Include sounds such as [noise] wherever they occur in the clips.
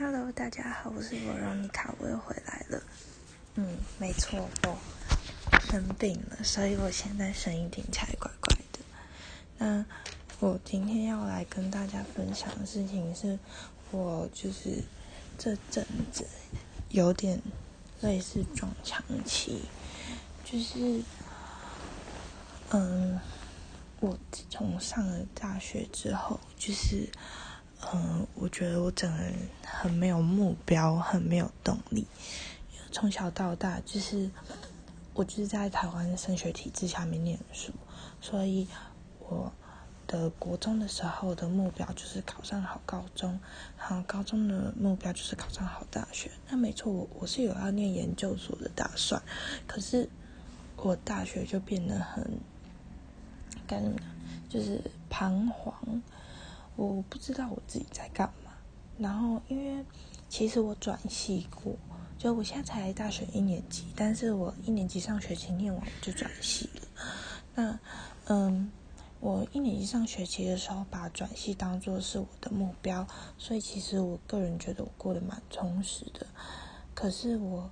Hello，大家好，我是罗荣妮卡，我又回来了。嗯，没错，我生病了，所以我现在声音听起来怪怪的。那我今天要来跟大家分享的事情是，我就是这阵子有点类似撞墙期，就是嗯，我自从上了大学之后，就是。嗯，我觉得我整个人很没有目标，很没有动力。从小到大，就是我就是在台湾升学体制下面念书，所以我的国中的时候的目标就是考上好高中，然后高中的目标就是考上好大学。那没错，我我是有要念研究所的打算，可是我大学就变得很该怎么，就是彷徨。我不知道我自己在干嘛，然后因为其实我转系过，就我现在才大学一年级，但是我一年级上学期念完就转系了。那嗯，我一年级上学期的时候把转系当做是我的目标，所以其实我个人觉得我过得蛮充实的。可是我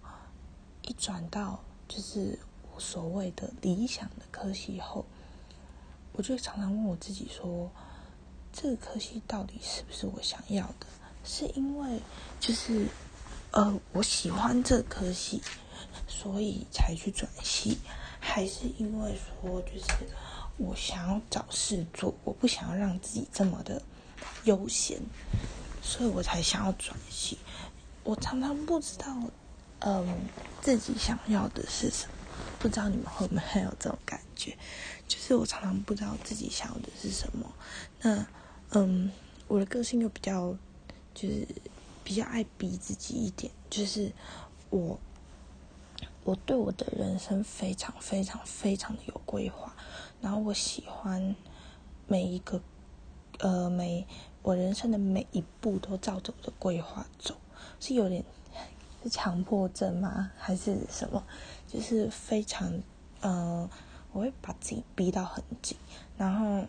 一转到就是我所谓的理想的科系后，我就常常问我自己说。这个科系到底是不是我想要的？是因为就是呃我喜欢这科系，所以才去转系，还是因为说就是我想要找事做，我不想要让自己这么的悠闲，所以我才想要转系。我常常不知道，嗯，自己想要的是什么。不知道你们会不会有这种感觉？就是我常常不知道自己想要的是什么。那嗯，我的个性又比较，就是比较爱逼自己一点。就是我，我对我的人生非常非常非常的有规划。然后我喜欢每一个，呃，每我人生的每一步都照着我的规划走，是有点是强迫症吗？还是什么？就是非常，嗯，我会把自己逼到很紧，然后。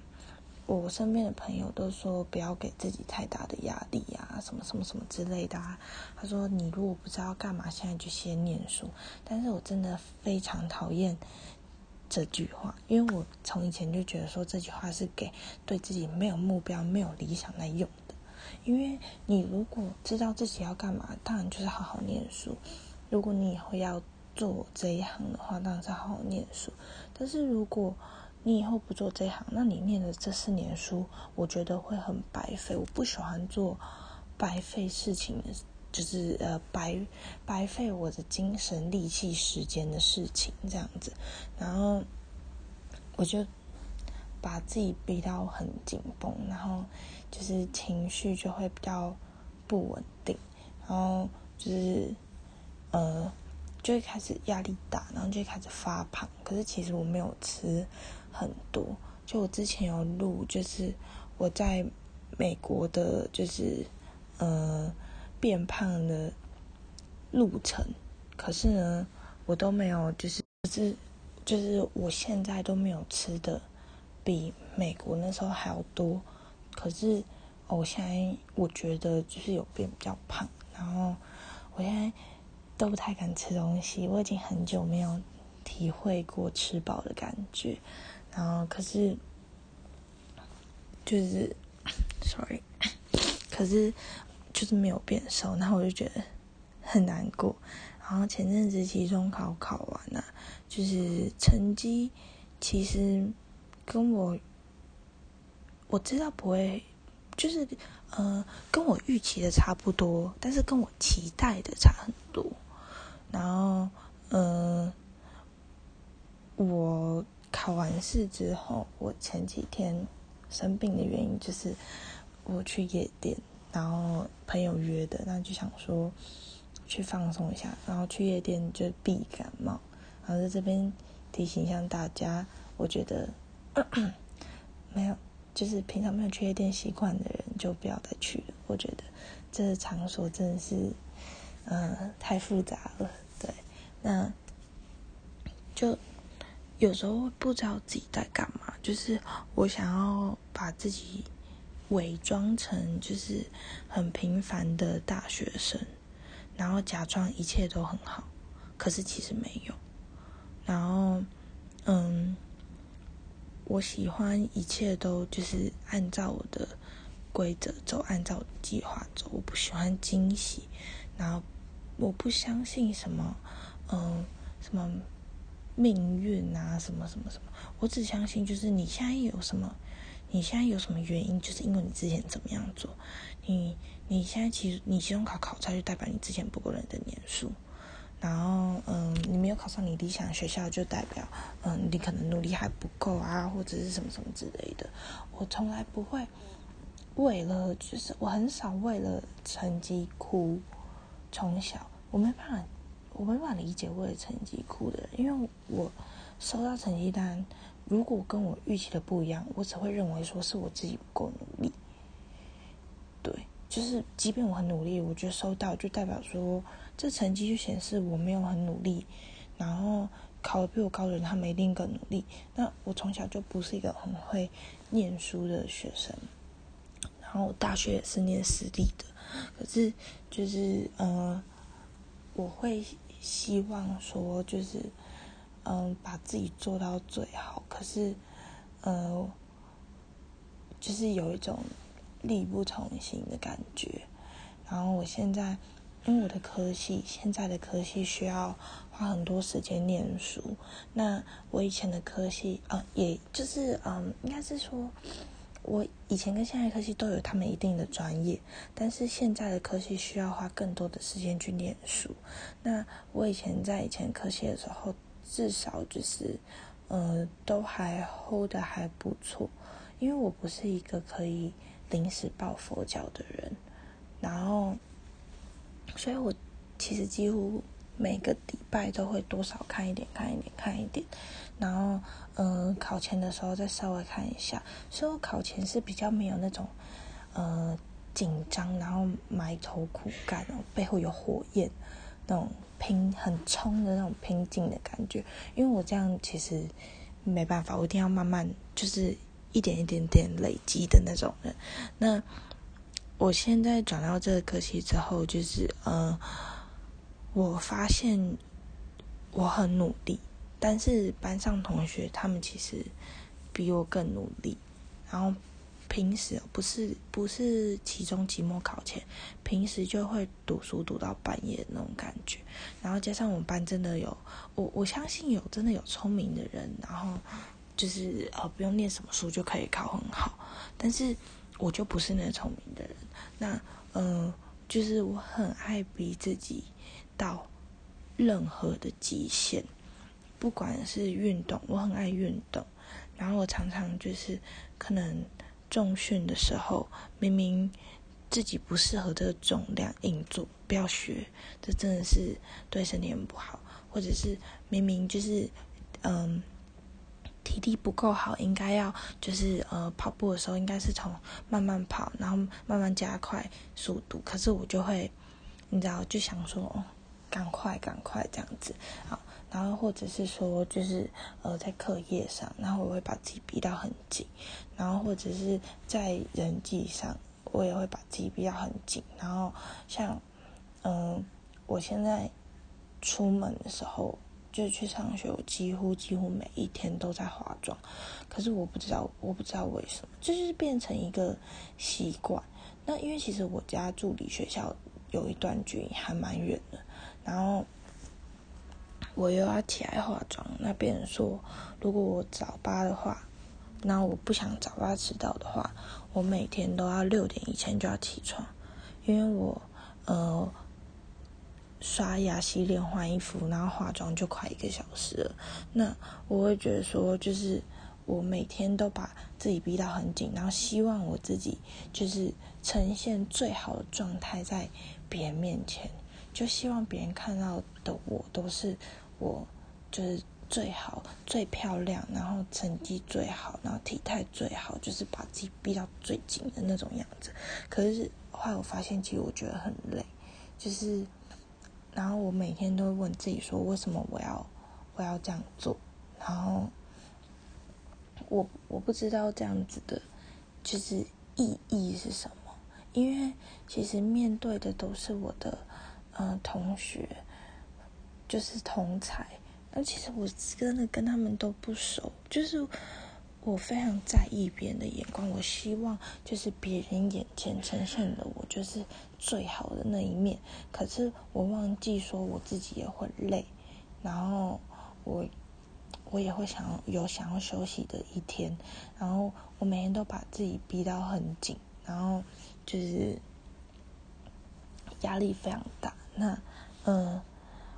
我身边的朋友都说不要给自己太大的压力啊，什么什么什么之类的。啊。他说你如果不知道干嘛，现在就先念书。但是我真的非常讨厌这句话，因为我从以前就觉得说这句话是给对自己没有目标、没有理想来用的。因为你如果知道自己要干嘛，当然就是好好念书。如果你以后要做这一行的话，当然是好好念书。但是如果你以后不做这行，那你念的这四年书，我觉得会很白费。我不喜欢做白费事情，就是呃白白费我的精神、力气、时间的事情这样子。然后我就把自己逼到很紧绷，然后就是情绪就会比较不稳定，然后就是呃就会开始压力大，然后就开始发胖。可是其实我没有吃。很多，就我之前有录，就是我在美国的，就是呃变胖的路程，可是呢，我都没有，就是是就是我现在都没有吃的比美国那时候还要多，可是我现在我觉得就是有变比较胖，然后我现在都不太敢吃东西，我已经很久没有体会过吃饱的感觉。然后可是，就是，sorry，[laughs] 可是就是没有变瘦，然后我就觉得很难过。然后前阵子期中考考完了，就是成绩其实跟我我知道不会，就是呃跟我预期的差不多，但是跟我期待的差很多。然后呃我。考完试之后，我前几天生病的原因就是我去夜店，然后朋友约的，那就想说去放松一下，然后去夜店就避感冒。然后在这边提醒一下大家，我觉得 [clears throat] 没有，就是平常没有去夜店习惯的人就不要再去了。我觉得这个场所真的是嗯太复杂了，对，那就。有时候不知道自己在干嘛，就是我想要把自己伪装成就是很平凡的大学生，然后假装一切都很好，可是其实没有。然后，嗯，我喜欢一切都就是按照我的规则走，按照计划走。我不喜欢惊喜，然后我不相信什么，嗯，什么命运啊，什么什么什么。我只相信就是你现在有什么。你现在有什么原因？就是因为你之前怎么样做？你你现在其实你期中考考差，就代表你之前不够认真念书。然后，嗯，你没有考上你理想学校，就代表，嗯，你可能努力还不够啊，或者是什么什么之类的。我从来不会为了，就是我很少为了成绩哭。从小，我没办法，我没办法理解为了成绩哭的，因为我收到成绩单。如果跟我预期的不一样，我只会认为说是我自己不够努力。对，就是即便我很努力，我觉得收到就代表说这成绩就显示我没有很努力，然后考的比我高的人他们一定更努力。那我从小就不是一个很会念书的学生，然后我大学也是念私立的，可是就是嗯，我会希望说就是。嗯，把自己做到最好，可是，呃，就是有一种力不从心的感觉。然后我现在，因为我的科系，现在的科系需要花很多时间念书。那我以前的科系，呃，也就是，嗯，应该是说，我以前跟现在科系都有他们一定的专业，但是现在的科系需要花更多的时间去念书。那我以前在以前科系的时候。至少就是，呃，都还 hold 的还不错，因为我不是一个可以临时抱佛脚的人，然后，所以我其实几乎每个礼拜都会多少看一点，看一点，看一点，然后，嗯，考前的时候再稍微看一下，所以我考前是比较没有那种，呃，紧张，然后埋头苦干，然后背后有火焰那种。拼很冲的那种拼劲的感觉，因为我这样其实没办法，我一定要慢慢就是一点一点点累积的那种人。那我现在转到这个科系之后，就是呃，我发现我很努力，但是班上同学他们其实比我更努力，然后。平时不是不是期中期末考前，平时就会读书读到半夜那种感觉，然后加上我们班真的有我我相信有真的有聪明的人，然后就是呃不用念什么书就可以考很好，但是我就不是那聪明的人，那嗯就是我很爱逼自己到任何的极限，不管是运动，我很爱运动，然后我常常就是可能。重训的时候，明明自己不适合这个重量硬做，不要学，这真的是对身体很不好。或者是明明就是嗯体力不够好，应该要就是呃跑步的时候应该是从慢慢跑，然后慢慢加快速度，可是我就会你知道就想说哦赶快赶快这样子好。或者是说，就是呃，在课业上，然后我会把自己逼到很紧，然后或者是在人际上，我也会把自己逼到很紧。然后像，嗯，我现在出门的时候，就去上学，我几乎几乎每一天都在化妆。可是我不知道，我不知道为什么，这就是变成一个习惯。那因为其实我家住离学校有一段距离，还蛮远的，然后。我又要起来化妆，那别人说，如果我早八的话，那我不想早八迟到的话，我每天都要六点以前就要起床，因为我呃刷牙、洗脸、换衣服，然后化妆就快一个小时了。那我会觉得说，就是我每天都把自己逼到很紧，然后希望我自己就是呈现最好的状态在别人面前，就希望别人看到的我都是。我就是最好、最漂亮，然后成绩最好，然后体态最好，就是把自己逼到最紧的那种样子。可是后来我发现，其实我觉得很累，就是，然后我每天都问自己说，为什么我要我要这样做？然后我我不知道这样子的，就是意义是什么？因为其实面对的都是我的嗯同学，就是同才，而其实我真的跟他们都不熟，就是我非常在意别人的眼光，我希望就是别人眼前呈现的我就是最好的那一面，可是我忘记说我自己也会累，然后我。我也会想有想要休息的一天，然后我每天都把自己逼到很紧，然后就是压力非常大。那嗯，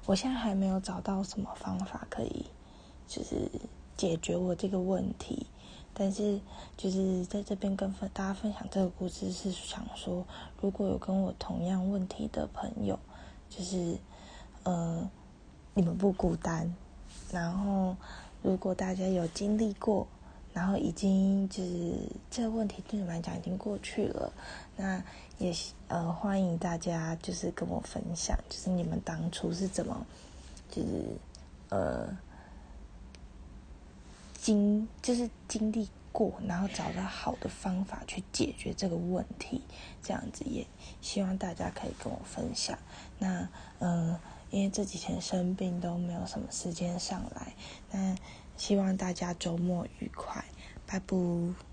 我现在还没有找到什么方法可以就是解决我这个问题，但是就是在这边跟分大家分享这个故事，是想说如果有跟我同样问题的朋友，就是嗯，你们不孤单。然后，如果大家有经历过，然后已经就是这个问题对你们来讲已经过去了，那也呃欢迎大家就是跟我分享，就是你们当初是怎么就是呃经就是经历过，然后找到好的方法去解决这个问题，这样子也希望大家可以跟我分享。那嗯。因为这几天生病都没有什么时间上来，那希望大家周末愉快，拜拜。